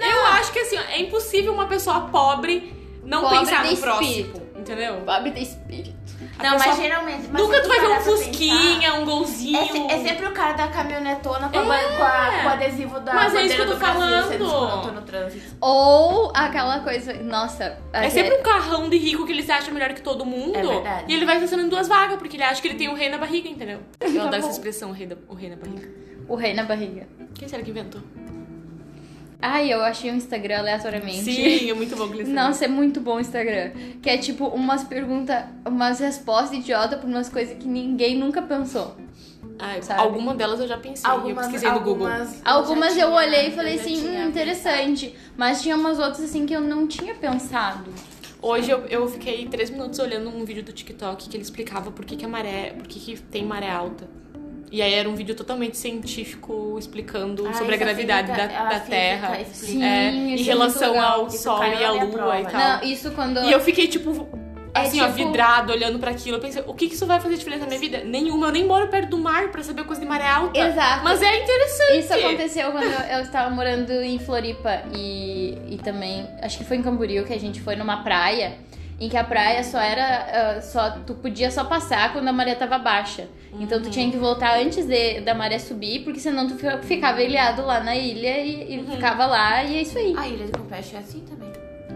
Eu acho que assim, é impossível uma pessoa pobre não
Pobre
pensar no próximo.
espírito.
Entendeu?
Pobre de espírito.
A
Não,
pessoa-
mas geralmente. mas
Nunca tu vai ver um fusquinha, um golzinho.
É, é sempre o cara da caminhonetona com,
É.
com, a- com o adesivo da
Mas é isso
bandeira
que eu tô falando.
no trânsito.
Ou aquela coisa. Nossa,
É sempre um carrão de rico que ele se acha melhor que todo mundo.
É verdade.
E ele vai estacionando em duas vagas, porque ele acha que ele tem o rei na barriga, entendeu? Eu
Tá
adoro essa expressão, o rei, da, o rei na barriga.
o rei na barriga.
Quem será que inventou?
Ai, eu achei um Instagram aleatoriamente.
Sim, é muito bom ele
Nossa, é muito bom o Instagram. Que é tipo umas perguntas, umas respostas idiota pra umas coisas que ninguém nunca pensou.
Ai,
sabe?
alguma delas eu já pensei. eu
Algumas,
pesquisei no Google.
algumas,
eu
tinha-
olhei e falei assim, hum, interessante. Mas tinha umas outras assim que eu não tinha pensado.
Hoje eu, eu fiquei três minutos olhando um vídeo do TikTok que ele explicava por que, que a maré. por que, que tem maré alta. E aí era um vídeo totalmente científico explicando
Ah,
sobre a gravidade
física-
da,
a
da Terra.
explica.
Sim,
É, em
é
relação
legal.
ao
Isso
Sol e à Lua e tal.
Não, isso quando.
E eu fiquei, tipo,
É
assim, ó,
tipo-
vidrado, olhando pra aquilo. Eu pensei, o que, que isso vai fazer diferença na minha vida? Nenhuma. Eu nem moro perto do mar pra saber coisa de maré alta.
Exato.
Mas é interessante.
Isso aconteceu quando eu, eu estava morando em Floripa e, e também, acho que foi em Camboriú que a gente foi numa praia, em que a praia só era, ah, só tu podia só passar quando a maré tava baixa. Então tu tinha que voltar antes de- da maré subir, porque senão tu fi- ficava ilhado lá na ilha e, e ficava lá e é isso aí.
A ilha de Campeche é assim também.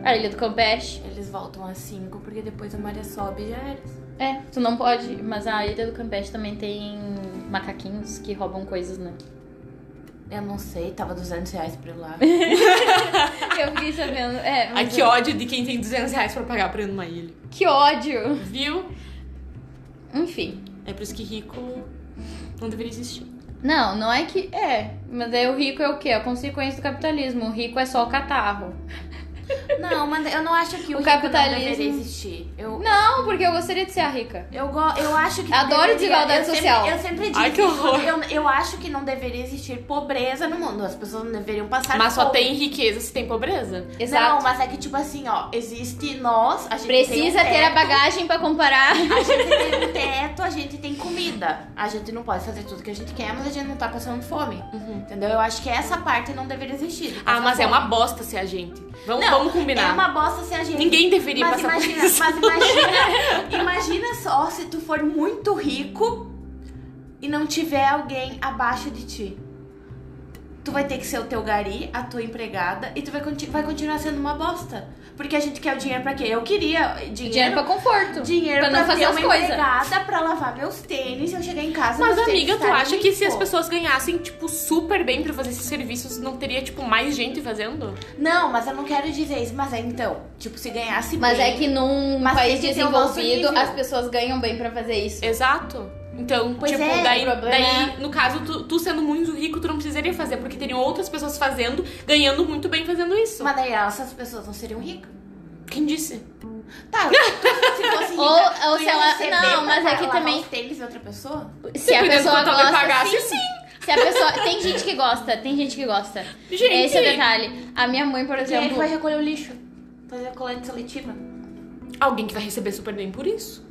A ilha do Campeche.
Eles voltam às 5 porque depois a maré sobe e já era.
É, tu não pode, mas a ilha do Campeche também tem macaquinhos que roubam coisas, né?
Eu não sei, tava 200 reais pra ir lá.
Eu fiquei sabendo. É,
Ai, que
eu-
ódio de quem tem 200 reais pra pagar pra ir numa ilha.
que ódio.
Viu?
Enfim.
É por isso que rico não deveria existir.
Não, não é que. É, mas aí o rico é o quê? A consequência do capitalismo. O rico é só o catarro.
Não, mas eu não acho que o,
O
rico
capitalismo-
não deveria existir. Eu,
Não, porque eu gostaria de ser a rica.
eu, go, eu acho que.
Adoro
deveria-
desigualdade
eu sempre-
social.
eu sempre disse
Ai, que horror.
Eu, eu acho que não deveria existir pobreza no mundo. As pessoas não deveriam passar
Mas só
fome.
tem riqueza se tem pobreza.
Exato.
Não, mas é que, tipo assim, ó, existe nós, a gente
Precisa
tem um
ter a
teto,
bagagem pra comparar.
A gente tem um teto, a gente tem comida. A gente não pode fazer tudo que a gente quer, mas a gente não tá passando fome. Entendeu? Eu acho que essa parte não deveria existir.
Ah, mas é
fome.
uma bosta ser a gente. Vamos,
Não,
vamos combinar.
É uma bosta se a gente.
Ninguém deveria
mas
passar por
imagina,
isso.
Mas imagina, imagina só se tu for muito rico e não tiver alguém abaixo de ti. Tu vai ter que ser o teu gari, a tua empregada, e tu vai, vai continuar sendo uma bosta. Porque a gente quer o dinheiro pra quê? Eu queria dinheiro.
Dinheiro pra conforto.
Dinheiro
pra
pra,
não fazer
ter
as
uma
coisas.
empregada pra lavar meus tênis e eu chegar em casa
Mas, amiga, tu acha que se as pessoas ganhassem, tipo, super bem pra fazer esses serviços, não teria, tipo, mais gente fazendo?
Não, mas eu não quero dizer isso. Mas é então, tipo, se ganhasse
Mas
bem...
é que num
Mas
país desenvolvido, as pessoas ganham bem pra fazer isso.
Exato. Então,
Pois
tipo,
é,
daí, daí no caso, tu, tu sendo muito rico, tu não precisaria fazer, porque teriam outras pessoas fazendo, ganhando muito bem fazendo isso.
Mas daí essas pessoas não seriam ricas.
Quem disse?
Tá, tu, se fosse rica,
Ou- ou se ela- não, mas é que
lavar
também-
tênis outra pessoa?
Se a pessoa gosta
pagasse,
assim,
sim.
Se a pessoa. Tem gente que gosta, tem gente que gosta.
Gente!
Esse é o detalhe. A minha mãe, por
Quem é que
exemplo.
vai recolher o lixo? Fazer a coleta seletiva?
Alguém que vai receber super bem por isso.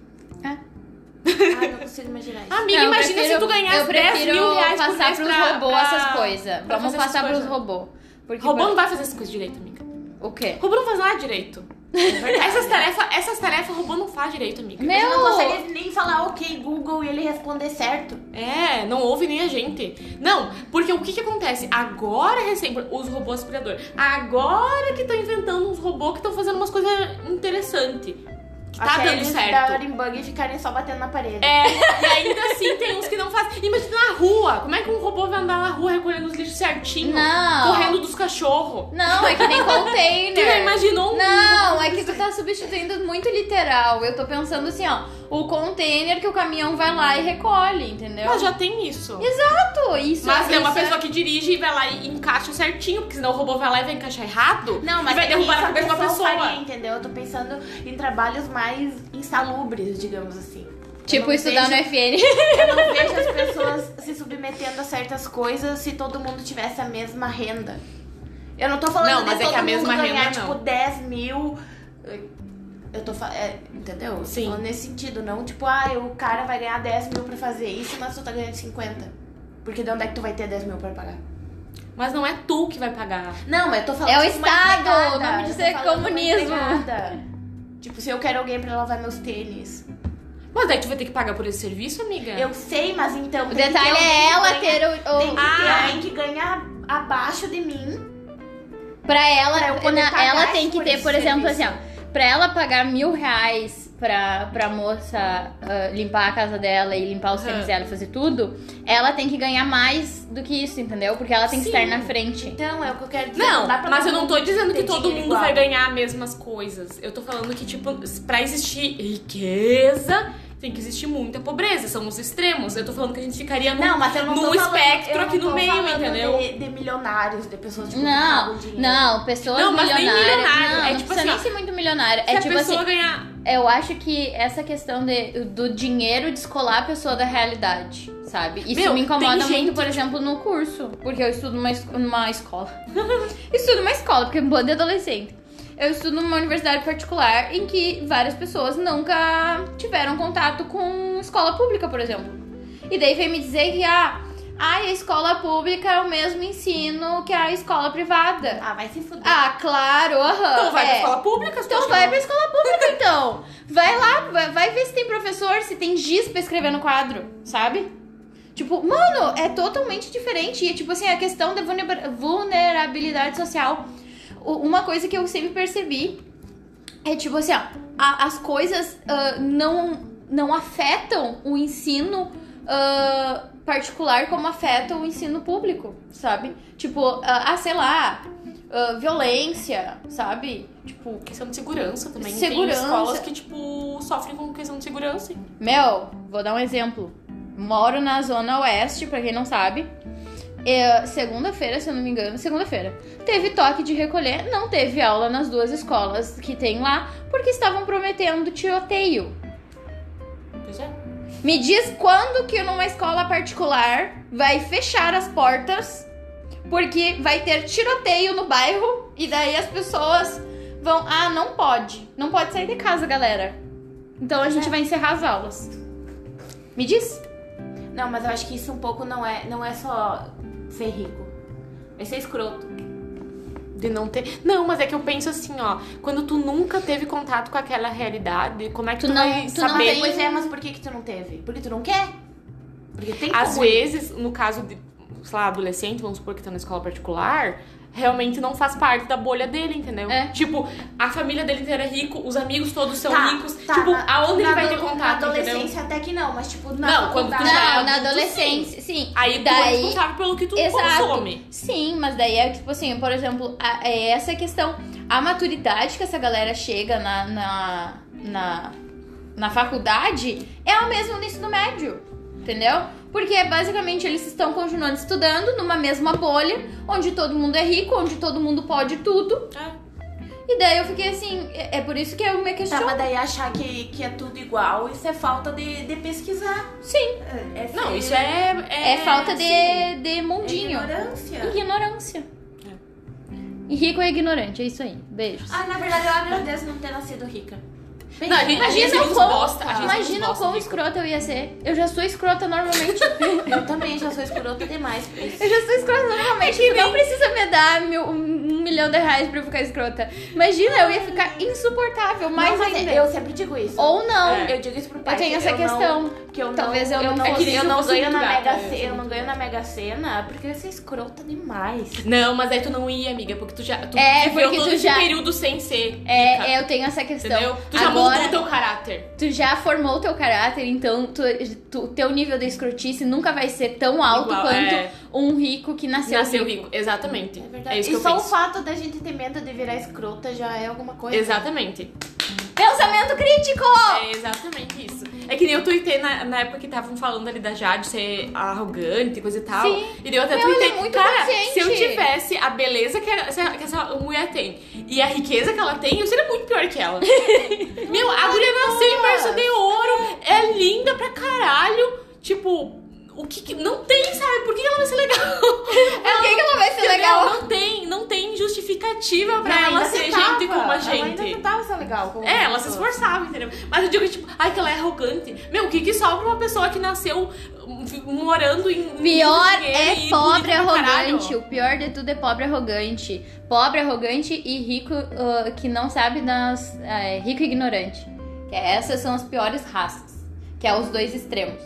Ah, não consigo imaginar isso.
Amiga,
Não,
imagina
prefiro-
se tu ganhasse
Eu
10
prefiro
mil reais por
passar
mês
pros
pra,
robôs
pra-
essas coisas.
pra
Vamos passar pros
coisas.
robôs. Porque
Robô
por-
não vai fazer essas coisas direito, amiga.
O quê?
Robô não faz nada direito. essas tarefas, essas tarefas, robô não faz direito, amiga.
Ele não
Meu!
consegue nem falar ok Google e ele responder certo.
É, não ouve nem a gente. Não, porque o que que acontece? Agora, recém, os robôs aspirador. Agora que estão inventando uns robôs que estão fazendo umas coisas interessantes. Que tá
Até
dando certo.
darem bug e ficarem só batendo na parede.
É, e ainda assim tem uns que não fazem. Imagina na rua. Como é que um robô vai andar na rua recolhendo os lixos certinho?
Não.
Correndo dos cachorros.
Não, é que nem
Tu já
container.
imaginou um
Não, é que tu tá substituindo muito literal. Eu tô pensando assim, ó, o container que o caminhão vai lá e recolhe, entendeu?
Mas já tem isso.
Exato, isso
Mas é uma
isso
pessoa que dirige e vai lá e encaixa certinho, porque senão o robô vai lá e vai encaixar errado.
Não,
e
mas
vai
é
derrubar
a
cabeça de uma pessoa.
faria, entendeu? Eu tô pensando em trabalhos mais insalubres, digamos assim.
Tipo, estudar
vejo-
no FN.
Eu não vejo as pessoas se submetendo a certas coisas se todo mundo tivesse a mesma renda. Eu não tô falando
Não,
de
mas é
todo
que a
mundo
mesma
ganhar,
renda,
tipo,
não.
10 mil. Eu tô falando. entendeu? Eu tô
Sim.
falando nesse sentido, não tipo, ah, o cara vai ganhar 10 mil pra fazer isso, mas tu tá ganhando 50. Porque de onde é que tu vai ter 10 mil pra pagar?
Mas não é tu que vai pagar.
Não, mas eu tô falando
É o
tipo,
Estado, o nome disso é comunismo.
Tipo, se eu quero alguém pra lavar meus tênis.
Mas daí tu vai ter que pagar por esse serviço, amiga?
Eu sei, mas então.
O detalhe é ela ter o.
Tem que ter alguém que ganha abaixo de mim.
pra ela,
pra
na- ela tem que ter, por exemplo, assim,
serviço.
ó. Pra ela pagar mil reais pra, pra moça ah, limpar a casa dela e limpar os tênis dela e fazer tudo, ela tem que ganhar mais do que isso, entendeu? Porque ela tem que
Sim.
estar na frente.
Então, é o que eu quero dizer.
Não,
dá pra
mas eu não tô dizendo que
ter
todo
dinheiro
mundo
igual.
vai ganhar as mesmas coisas. Eu tô falando que, tipo, pra existir riqueza, tem que existir muita pobreza. São os extremos. Eu tô falando que a gente ficaria no,
Não, mas eu não
no
falando,
espectro
eu não
aqui no meio, entendeu?
De, de milionários, de pessoas tipo,
Não, não, pessoas
Não, mas nem
milionárias.
milionário,
Não,
é
não
tipo
precisa
assim,
nem ser muito milionário.
Se
É
a
tipo
pessoa
assim,
ganhar.
eu acho que essa questão de, do dinheiro descolar a pessoa da realidade, sabe? Isso
Meu,
me incomoda muito,
gente
por exemplo, no curso. Porque eu estudo numa, numa escola. estudo numa escola, porque é um bando de adolescente. Eu estudo numa universidade particular em que várias pessoas nunca tiveram contato com escola pública, por exemplo. E daí vem me dizer que ah, ai, a escola pública é o mesmo ensino que a escola privada.
Ah, vai se fuder.
Ah, claro, aham.
Então vai
é.
pra escola pública,
Então vai pra escola pública, então. Vai lá, vai, vai ver se tem professor, se tem giz pra escrever no quadro, sabe? Tipo, mano, é totalmente diferente. E, tipo assim, a questão da vulnera- vulnerabilidade social. Uma coisa que eu sempre percebi é, tipo assim, ó, a- as coisas ah, não, não afetam o ensino ah, particular como afeta o ensino público, sabe? Tipo, ah, ah, sei lá, ah, violência, sabe? Tipo,
Questão de segurança também.
Segurança.
Tem escolas que, tipo, sofrem com questão de segurança.
Meu, vou dar um exemplo. Moro na zona oeste, pra quem não sabe. É, segunda-feira, se eu não me engano, segunda-feira. Teve toque de recolher, não teve aula nas duas escolas que tem lá, porque estavam prometendo tiroteio.
Pois é.
Me diz quando que numa escola particular vai fechar as portas, porque vai ter tiroteio no bairro, e daí as pessoas vão. Ah, não pode. Não pode sair de casa, galera. Então a gente vai encerrar as aulas. Me diz?
Não, mas eu acho que isso um pouco não é, não é só ser rico. É ser escroto.
De não ter. Não, mas é que eu penso assim, ó. Quando tu nunca teve contato com aquela realidade, como é que
Tu
tu,
não-
vai
tu não
saber?
tem-
Pois é, mas por que que tu não teve? Porque tu não quer. Porque tem
Às
como ir.
vezes, no caso de, sei lá, adolescente, vamos supor que tá na escola particular, realmente não faz parte da bolha dele, entendeu?
É.
Tipo, a família dele inteira é rico, os amigos todos são
Tá,
ricos.
tá,
tipo,
na-
aonde ele
na
vai ter contato,
Na
entendeu?
adolescência até que não, mas tipo, na
Não, quando tu já é
Não, na
adulto,
adolescência, sim.
Aí tu é
daí,
responsável pelo que tu
Exato.
consome.
Sim, mas daí é tipo assim, por exemplo, a- é essa questão. A maturidade que essa galera chega na, na, na, na faculdade é a mesma no ensino médio. Entendeu? Porque basicamente eles estão continuando estudando numa mesma bolha, onde todo mundo é rico, onde todo mundo pode tudo.
É.
E daí eu fiquei assim, é é por isso que eu me
Tá,
questiono.
mas daí achar que, que é tudo igual, isso é falta de, de pesquisar.
Sim,
É, é
Não,
ser-
isso é.
é, falta de,
sim.
de
é
mundinho.
ignorância.
Ignorância. E rico é ignorante, é isso aí. Beijos.
Ah, na verdade, eu agradeço não ter nascido rica. Bem,
Não, a gente-
Imagina
gente
o quão,
bosta, a gente uns
imagina o
bosta
quão
rico.
escrota eu ia ser. Eu já sou escrota normalmente.
Eu também já sou escrota demais
eu já sou escrota normalmente. Tu não precisa me dar mil, um milhão de reais pra eu ficar escrota. Imagina, eu ia ficar insuportável, mais
Não, mas
ainda.
Eu sempre digo isso.
Ou não.
É.
Eu digo isso pro pai.
Eu tenho essa
não-
questão.
que eu
Talvez
não,
eu não
não,
fosse-
eu
eu
não ganho na Mega
é,
Sena,
eu
eu não ganho na Mega Sena porque eu ia ser escrota demais.
Não, mas aí tu não ia, amiga, porque tu já. Tu
É,
viveu
porque
todo
tu
esse
já-
período sem ser. rica,
É, eu tenho essa questão.
Entendeu? Tu já
Agora,
moldou teu caráter.
tu já formou o teu caráter, então tu, tu- teu nível de escrotice nunca vai ser tão alto
Igual,
quanto
é.
um rico que nasceu,
Nasceu rico. Exatamente.
É
É,
verdade.
isso
e
que eu
só
penso.
o fato da gente ter medo de virar escrota já é alguma coisa.
Exatamente.
Pensamento crítico!
É exatamente isso. É que nem eu tuitei na, na época que estavam falando ali da Jade ser arrogante e coisa e tal.
Sim.
E daí eu até
Meu,
tuitei.
é muito
cara,
consciente."
se eu tivesse a beleza que essa, que essa mulher tem e a riqueza que ela tem, eu seria muito pior que ela. Meu, a guria nasceu em berço de ouro, é linda pra caralho. Tipo, o que, que- Não tem, sabe? Por que ela vai ser legal?
Por que, que ela vai ser
Entendeu?
legal?
Não tem, não tem justificativa pra
Ela
ela ser
tentava,
gente como a
Ela ainda
gente.
tentava ser legal. como
É, ela se esforçava, entendeu? Mas eu digo, tipo, ai, que ela é arrogante. Meu, o que que sobra uma pessoa que nasceu hum, morando em.
Pior é pobre arrogante. O pior de tudo é pobre arrogante. Pobre arrogante e rico ah, que não sabe das. é, rico e ignorante. Que essas são as piores raças. Que é os dois extremos.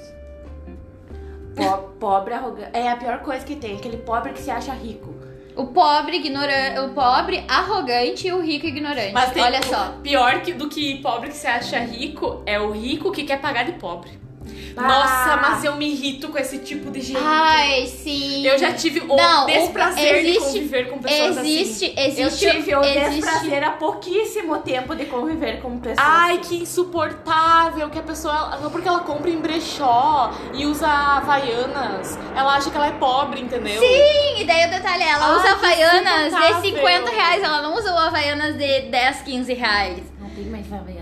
Po- Pobre, arrogante. É a pior coisa que tem, aquele pobre que se acha rico.
O pobre ignorante. O pobre arrogante e o rico ignorante.
Mas tem
Olha só.
Pior que, do que pobre que se acha rico é o rico que quer pagar de pobre.
Ah.
Nossa, mas eu me irrito com esse tipo de gente.
Ai, sim.
Eu já tive o
Não,
desprazer de
existe-
conviver com pessoas
Existe,
assim.
existe.
eu tive o
existe-
desprazer há pouquíssimo tempo de conviver com pessoas.
Ai,
assim.
que insuportável que a pessoa. Só porque ela compra em brechó e usa havaianas, ela acha que ela é pobre, entendeu?
Sim, e daí o detalhe é, ela
Ai,
usa Havaianas de
insuportável.
50 reais, ela não usa o Havaianas de 10, 15 reais.
Não tem mais Havaianas de 10 reais.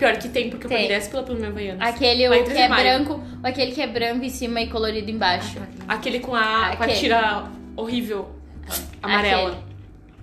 Pior que tem, porque eu
Tem.
paguei 10 pela meu havaianas.
Aquele
Vai
o que é
mais.
branco, aquele que é branco em cima e colorido embaixo.
Aquele com a, com a
Aquele.
tira horrível, amarela.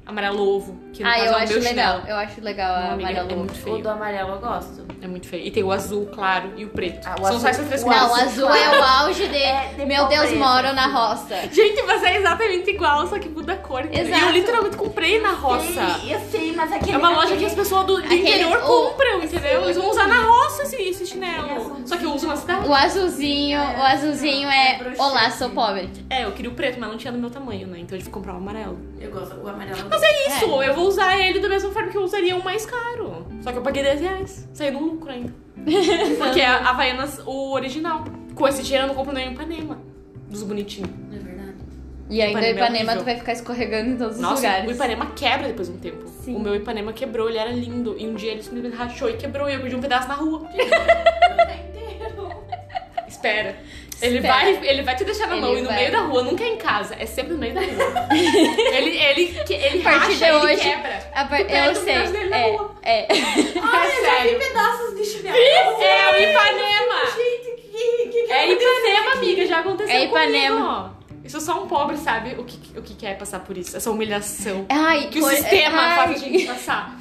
Amarelo ovo, que no
Ah,
caso
eu
é o
acho
meu
legal.
chinelo.
Eu acho legal a
amiga,
amarelo.
é muito
O
feio.
do amarelo eu gosto.
É muito feio. E tem o azul claro e o preto.
Ah, o
São só essas três
o
cores.
Não, o azul é o auge de,
É, de
meu Deus,
pobreza,
moro na roça.
Gente, mas é exatamente igual, só que muda a cor. entendeu? E
Exato.
eu literalmente comprei na roça.
Sei, eu sei, mas aquele.
É uma loja
aquele-
que as pessoas do, do
Aquele-
interior
o-
compram, entendeu? Eles vão usar na roça esse, esse
É,
chinelo. Só que eu uso na cidade.
O azulzinho, o azulzinho
É
é, olá, sou pobre.
É, eu queria o preto, mas não tinha no meu tamanho, né? Então eu tive que comprar o amarelo.
Eu gosto, o amarelo.
Mas é isso, eu vou usar ele da mesma forma que eu usaria um mais caro. Só que eu paguei 10 reais. Saiu no lucro ainda. Porque é a Havaianas, o original. Com esse dinheiro eu não compro nem o Ipanema. Dos bonitinhos.
É verdade.
E ainda o
Ipanema é
Ipanema
horrível.
tu vai ficar escorregando em todos os
Nossa,
lugares.
o Ipanema quebra depois de um tempo.
Sim.
O meu Ipanema quebrou, ele era lindo. E um dia ele simplesmente rachou e quebrou. E eu perdi um pedaço na rua. Espera. Ele
Espera.
vai, ele vai te deixar na
Ele
mão e no
vai.
meio da rua, nunca é em casa, é sempre no meio da rua. ele, ele, ele
A partir
racha,
de
ele
hoje,
quebra.
A par- Eu sei.
na
É,
rua.
é.
é sério.
pedaços de chinelo.
É o Ipanema.
Gente, que, que, que
É Ipanema, amiga, já aconteceu
É Ipanema.
comigo. Isso só um pobre sabe o que, o que é passar por isso, essa humilhação.
Ai,
Que o
por-
sistema
ai.
faz a gente passar.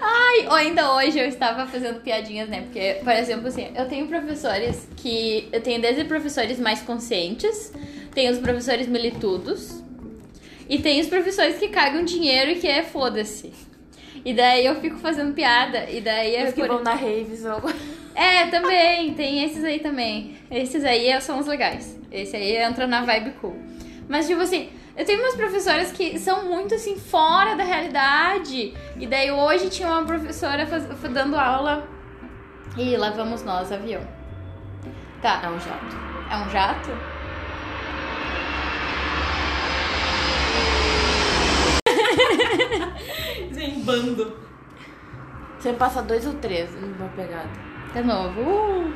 Ai, ou ainda hoje eu estava fazendo piadinhas, né? Porque, por exemplo, assim, eu tenho professores que. Eu tenho desde professores mais conscientes, tem os professores militudos, e tem os professores que cagam dinheiro e que é foda-se. E daí eu fico fazendo piada, e daí é
Os que
por-
vão na raves ou...
É, também, tem esses aí também. Esses aí são os legais. Esse aí entra na vibe cool. Mas, tipo assim, eu tenho umas professoras que são muito assim, fora da realidade. E daí hoje tinha uma professora faz- dando aula. E lá vamos nós, avião. Tá.
É um jato.
É um jato?
Em bando.
Você passa dois ou três numa pegada.
De novo. Uh.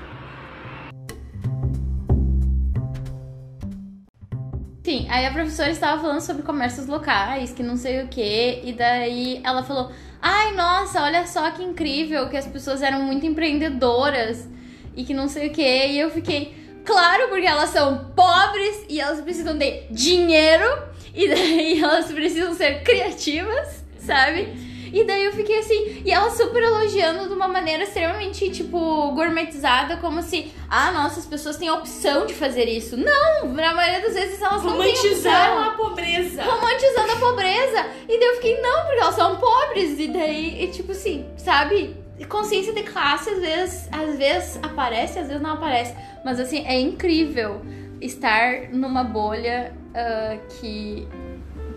Enfim, aí a professora estava falando sobre comércios locais, que não sei o que, e daí ela falou: Ai, nossa, olha só que incrível que as pessoas eram muito empreendedoras e que não sei o que, e eu fiquei. Claro, porque elas são pobres e elas precisam de dinheiro, e daí elas precisam ser criativas, sabe? E daí eu fiquei assim, e ela super elogiando de uma maneira extremamente, tipo, gourmetizada, como se, ah, nossa, as pessoas têm a opção de fazer isso. Não, na maioria das vezes elas não têm
Romantizaram
opção.
a pobreza.
Romantizando a pobreza. E daí eu fiquei, não, porque elas são pobres. E daí, e, tipo assim, sabe? Consciência de classe às vezes, às vezes aparece, às vezes não aparece. Mas assim, é incrível estar numa bolha ah, que.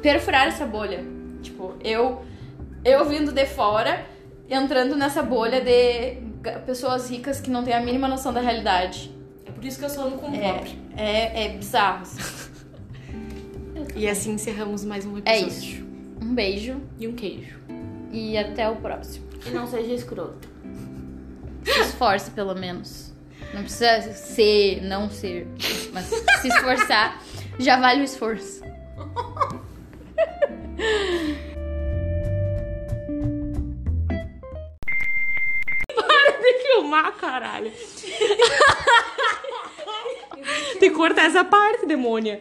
perfurar essa bolha. Tipo, eu eu vindo de fora, entrando nessa bolha de pessoas ricas que não têm a mínima noção da realidade.
É por isso que eu sou no com
É,
pobre.
é, é bizarro. assim.
E assim encerramos mais um
É
episódio.
isso. Um beijo
E um queijo.
e até o próximo.
E não seja escroto.
Se esforce, pelo menos. Não precisa ser, não ser. Mas se esforçar, já vale o esforço.
Que filmar, caralho. Tem que cortar essa parte, demônia.